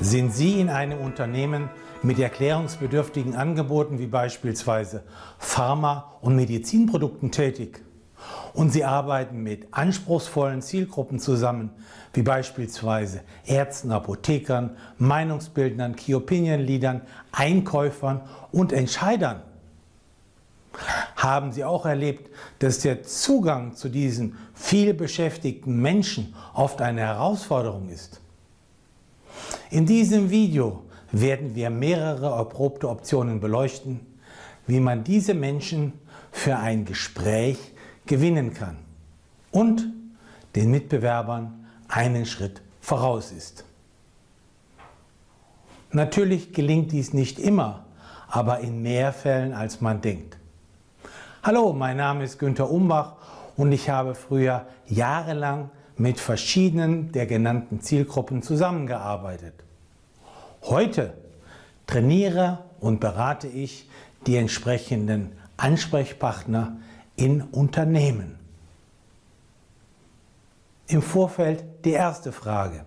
Sind Sie in einem Unternehmen mit erklärungsbedürftigen Angeboten wie beispielsweise Pharma- und Medizinprodukten tätig und Sie arbeiten mit anspruchsvollen Zielgruppen zusammen, wie beispielsweise Ärzten, Apothekern, Meinungsbildnern, Key Opinion Leadern, Einkäufern und Entscheidern, haben Sie auch erlebt, dass der Zugang zu diesen viel beschäftigten Menschen oft eine Herausforderung ist? In diesem Video werden wir mehrere erprobte Optionen beleuchten, wie man diese Menschen für ein Gespräch gewinnen kann und den Mitbewerbern einen Schritt voraus ist. Natürlich gelingt dies nicht immer, aber in mehr Fällen als man denkt. Hallo, mein Name ist Günter Umbach und ich habe früher jahrelang mit verschiedenen der genannten Zielgruppen zusammengearbeitet. Heute trainiere und berate ich die entsprechenden Ansprechpartner in Unternehmen. Im Vorfeld die erste Frage.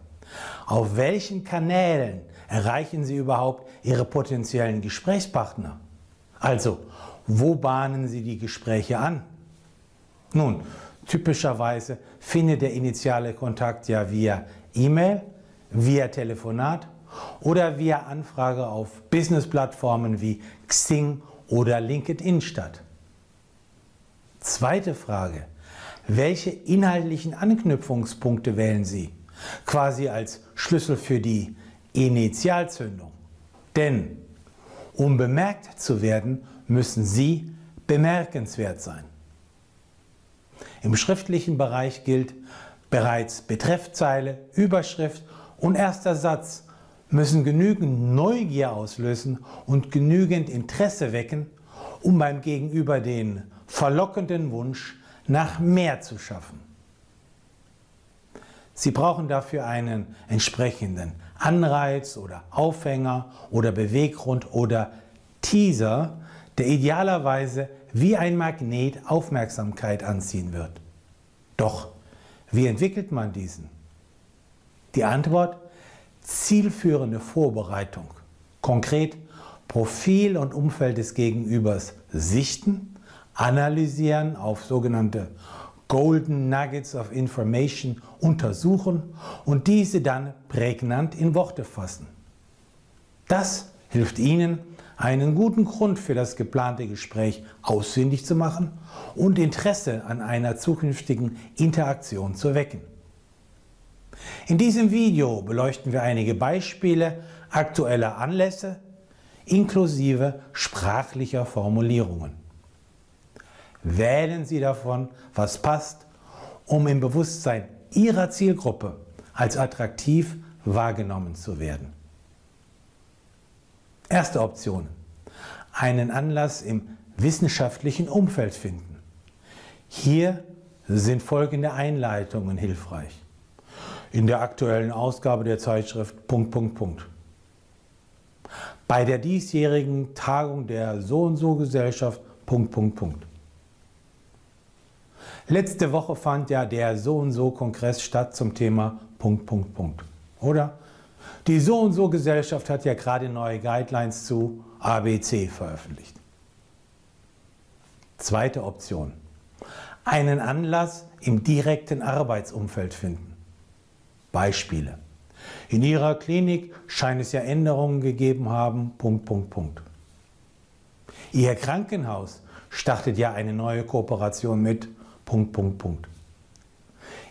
Auf welchen Kanälen erreichen Sie überhaupt Ihre potenziellen Gesprächspartner? Also, wo bahnen Sie die Gespräche an? Nun, typischerweise findet der initiale Kontakt ja via E-Mail, via Telefonat oder via Anfrage auf Business-Plattformen wie Xing oder LinkedIn statt. Zweite Frage. Welche inhaltlichen Anknüpfungspunkte wählen Sie? Quasi als Schlüssel für die Initialzündung. Denn um bemerkt zu werden, müssen Sie bemerkenswert sein. Im schriftlichen Bereich gilt bereits Betreffzeile, Überschrift und erster Satz müssen genügend Neugier auslösen und genügend Interesse wecken, um beim Gegenüber den verlockenden Wunsch nach mehr zu schaffen. Sie brauchen dafür einen entsprechenden Anreiz oder Aufhänger oder Beweggrund oder Teaser, der idealerweise wie ein Magnet Aufmerksamkeit anziehen wird. Doch wie entwickelt man diesen? Die Antwort zielführende Vorbereitung. Konkret Profil und Umfeld des Gegenübers sichten, analysieren, auf sogenannte Golden Nuggets of Information untersuchen und diese dann prägnant in Worte fassen. Das hilft Ihnen, einen guten Grund für das geplante Gespräch ausfindig zu machen und Interesse an einer zukünftigen Interaktion zu wecken. In diesem Video beleuchten wir einige Beispiele aktueller Anlässe inklusive sprachlicher Formulierungen. Wählen Sie davon, was passt, um im Bewusstsein Ihrer Zielgruppe als attraktiv wahrgenommen zu werden. Erste Option. Einen Anlass im wissenschaftlichen Umfeld finden. Hier sind folgende Einleitungen hilfreich. In der aktuellen Ausgabe der Zeitschrift Punkt, Punkt, Punkt. Bei der diesjährigen Tagung der So und so Gesellschaft Punkt, Punkt, Punkt. Letzte Woche fand ja der So und so Kongress statt zum Thema Punkt, Punkt, Punkt. Oder? Die So und so Gesellschaft hat ja gerade neue Guidelines zu ABC veröffentlicht. Zweite Option. Einen Anlass im direkten Arbeitsumfeld finden. Beispiele. In Ihrer Klinik scheint es ja Änderungen gegeben haben. Punkt, Punkt, Punkt. Ihr Krankenhaus startet ja eine neue Kooperation mit. Punkt, Punkt, Punkt.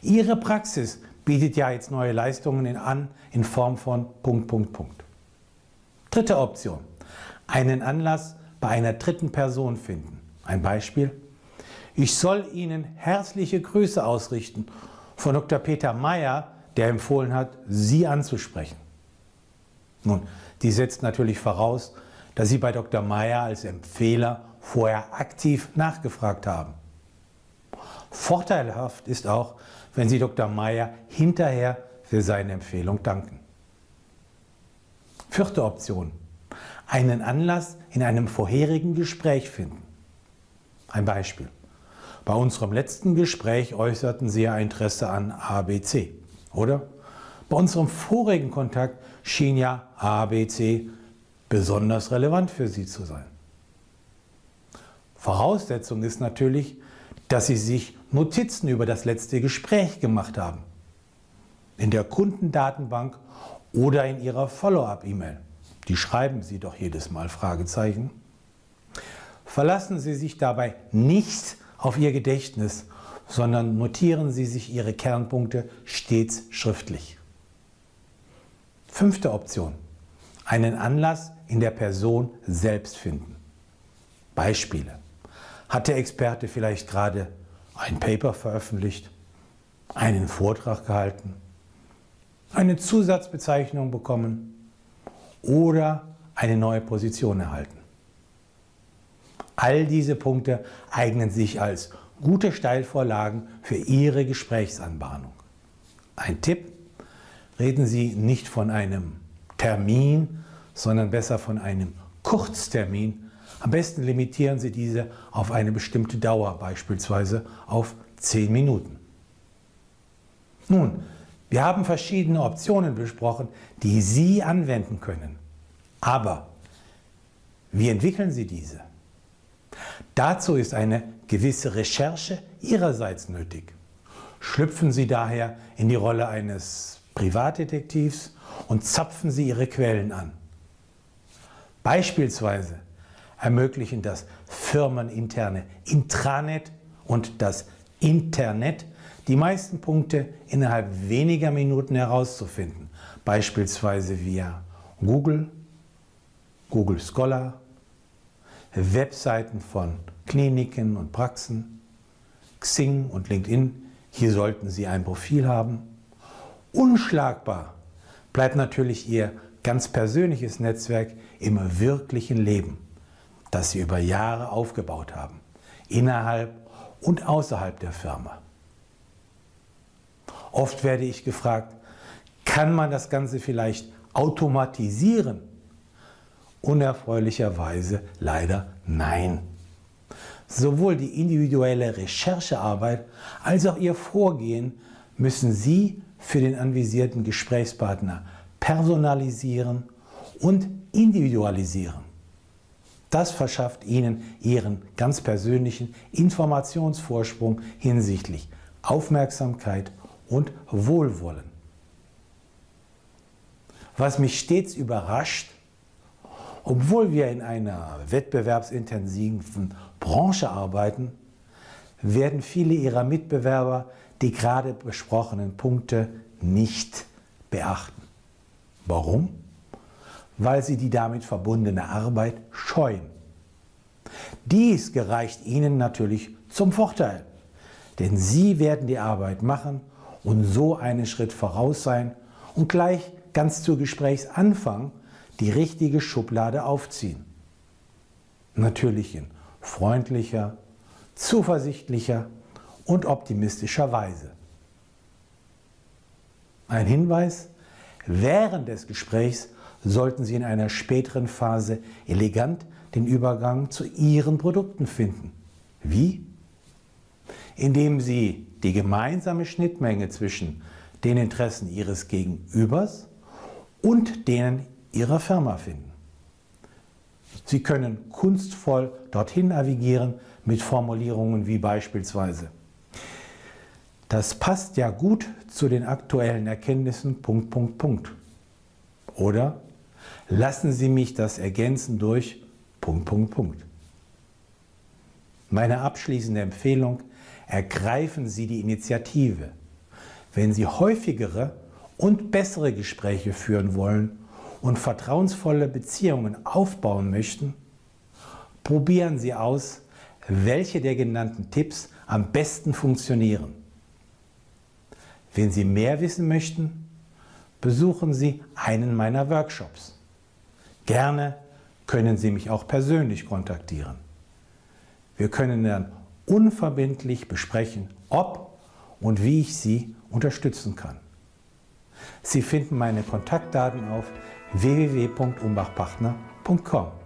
Ihre Praxis bietet ja jetzt neue Leistungen an in Form von Punkt, Punkt, Punkt. Dritte Option. Einen Anlass bei einer dritten Person finden. Ein Beispiel. Ich soll Ihnen herzliche Grüße ausrichten von Dr. Peter Meyer, der empfohlen hat, Sie anzusprechen. Nun, die setzt natürlich voraus, dass Sie bei Dr. Meyer als Empfehler vorher aktiv nachgefragt haben. Vorteilhaft ist auch, wenn Sie Dr. Meyer hinterher für seine Empfehlung danken. Vierte Option. Einen Anlass in einem vorherigen Gespräch finden. Ein Beispiel. Bei unserem letzten Gespräch äußerten Sie ja Interesse an ABC, oder? Bei unserem vorigen Kontakt schien ja ABC besonders relevant für Sie zu sein. Voraussetzung ist natürlich, dass Sie sich Notizen über das letzte Gespräch gemacht haben. In der Kundendatenbank oder in Ihrer Follow-up-E-Mail. Die schreiben Sie doch jedes Mal Fragezeichen. Verlassen Sie sich dabei nicht auf Ihr Gedächtnis, sondern notieren Sie sich Ihre Kernpunkte stets schriftlich. Fünfte Option. Einen Anlass in der Person selbst finden. Beispiele. Hat der Experte vielleicht gerade ein Paper veröffentlicht, einen Vortrag gehalten, eine Zusatzbezeichnung bekommen oder eine neue Position erhalten? All diese Punkte eignen sich als gute Steilvorlagen für Ihre Gesprächsanbahnung. Ein Tipp, reden Sie nicht von einem Termin, sondern besser von einem Kurztermin. Am besten limitieren Sie diese auf eine bestimmte Dauer, beispielsweise auf 10 Minuten. Nun, wir haben verschiedene Optionen besprochen, die Sie anwenden können. Aber wie entwickeln Sie diese? Dazu ist eine gewisse Recherche Ihrerseits nötig. Schlüpfen Sie daher in die Rolle eines Privatdetektivs und zapfen Sie Ihre Quellen an. Beispielsweise ermöglichen das firmeninterne Intranet und das Internet die meisten Punkte innerhalb weniger Minuten herauszufinden, beispielsweise via Google, Google Scholar, Webseiten von Kliniken und Praxen, Xing und LinkedIn. Hier sollten Sie ein Profil haben. Unschlagbar bleibt natürlich Ihr ganz persönliches Netzwerk im wirklichen Leben, das Sie über Jahre aufgebaut haben, innerhalb und außerhalb der Firma. Oft werde ich gefragt, kann man das Ganze vielleicht automatisieren? Unerfreulicherweise leider nein. Sowohl die individuelle Recherchearbeit als auch Ihr Vorgehen müssen Sie für den anvisierten Gesprächspartner personalisieren und individualisieren. Das verschafft Ihnen Ihren ganz persönlichen Informationsvorsprung hinsichtlich Aufmerksamkeit und Wohlwollen. Was mich stets überrascht, obwohl wir in einer wettbewerbsintensiven Branche arbeiten, werden viele ihrer Mitbewerber die gerade besprochenen Punkte nicht beachten. Warum? Weil sie die damit verbundene Arbeit scheuen. Dies gereicht ihnen natürlich zum Vorteil, denn sie werden die Arbeit machen und so einen Schritt voraus sein und gleich ganz zu Gesprächsanfang die richtige Schublade aufziehen. Natürlich in freundlicher, zuversichtlicher und optimistischer Weise. Ein Hinweis, während des Gesprächs sollten Sie in einer späteren Phase elegant den Übergang zu Ihren Produkten finden. Wie? Indem Sie die gemeinsame Schnittmenge zwischen den Interessen Ihres Gegenübers und denen Ihrer Firma finden. Sie können kunstvoll dorthin navigieren mit Formulierungen wie beispielsweise das passt ja gut zu den aktuellen Erkenntnissen. Punkt, Punkt, Punkt. Oder lassen Sie mich das ergänzen durch Punkt, Punkt, Punkt. Meine abschließende Empfehlung, ergreifen Sie die Initiative. Wenn Sie häufigere und bessere Gespräche führen wollen und vertrauensvolle Beziehungen aufbauen möchten, probieren Sie aus, welche der genannten Tipps am besten funktionieren. Wenn Sie mehr wissen möchten, besuchen Sie einen meiner Workshops. Gerne können Sie mich auch persönlich kontaktieren. Wir können dann unverbindlich besprechen, ob und wie ich Sie unterstützen kann. Sie finden meine Kontaktdaten auf www.umbachpartner.com.